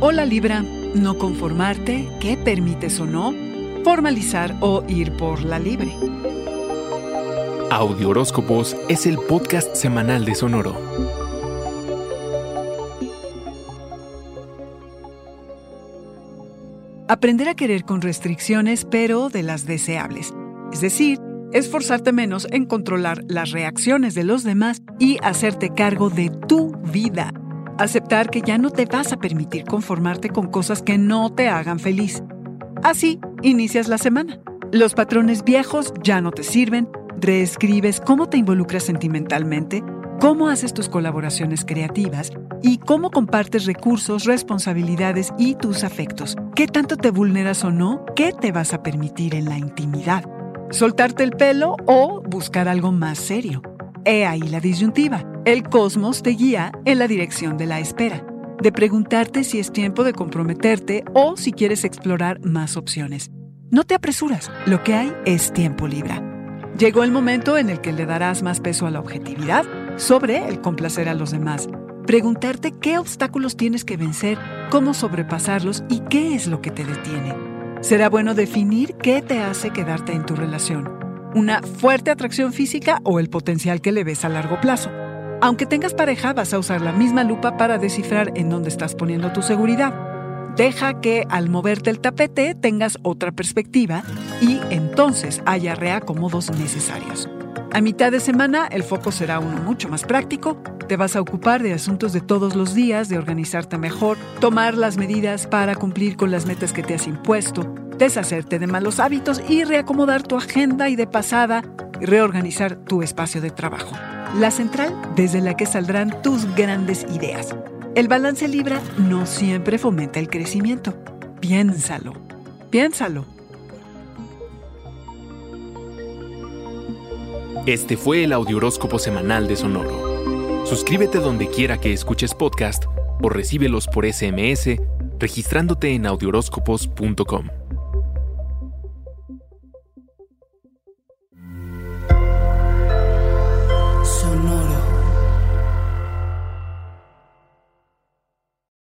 Hola Libra, no conformarte, qué permites o no, formalizar o ir por la libre. Audio Horóscopos es el podcast semanal de Sonoro. Aprender a querer con restricciones, pero de las deseables. Es decir, esforzarte menos en controlar las reacciones de los demás y hacerte cargo de tu vida. Aceptar que ya no te vas a permitir conformarte con cosas que no te hagan feliz. Así inicias la semana. Los patrones viejos ya no te sirven, reescribes cómo te involucras sentimentalmente, cómo haces tus colaboraciones creativas y cómo compartes recursos, responsabilidades y tus afectos. ¿Qué tanto te vulneras o no? ¿Qué te vas a permitir en la intimidad? ¿Soltarte el pelo o buscar algo más serio? He ahí la disyuntiva. El cosmos te guía en la dirección de la espera, de preguntarte si es tiempo de comprometerte o si quieres explorar más opciones. No te apresuras, lo que hay es tiempo libre. Llegó el momento en el que le darás más peso a la objetividad sobre el complacer a los demás. Preguntarte qué obstáculos tienes que vencer, cómo sobrepasarlos y qué es lo que te detiene. Será bueno definir qué te hace quedarte en tu relación. Una fuerte atracción física o el potencial que le ves a largo plazo. Aunque tengas pareja, vas a usar la misma lupa para descifrar en dónde estás poniendo tu seguridad. Deja que al moverte el tapete tengas otra perspectiva y entonces haya reacomodos necesarios. A mitad de semana el foco será uno mucho más práctico. Te vas a ocupar de asuntos de todos los días, de organizarte mejor, tomar las medidas para cumplir con las metas que te has impuesto, deshacerte de malos hábitos y reacomodar tu agenda y de pasada reorganizar tu espacio de trabajo. La central desde la que saldrán tus grandes ideas. El balance Libra no siempre fomenta el crecimiento. Piénsalo, piénsalo. Este fue el Audioróscopo Semanal de Sonoro. Suscríbete donde quiera que escuches podcast o recíbelos por SMS registrándote en audioróscopos.com.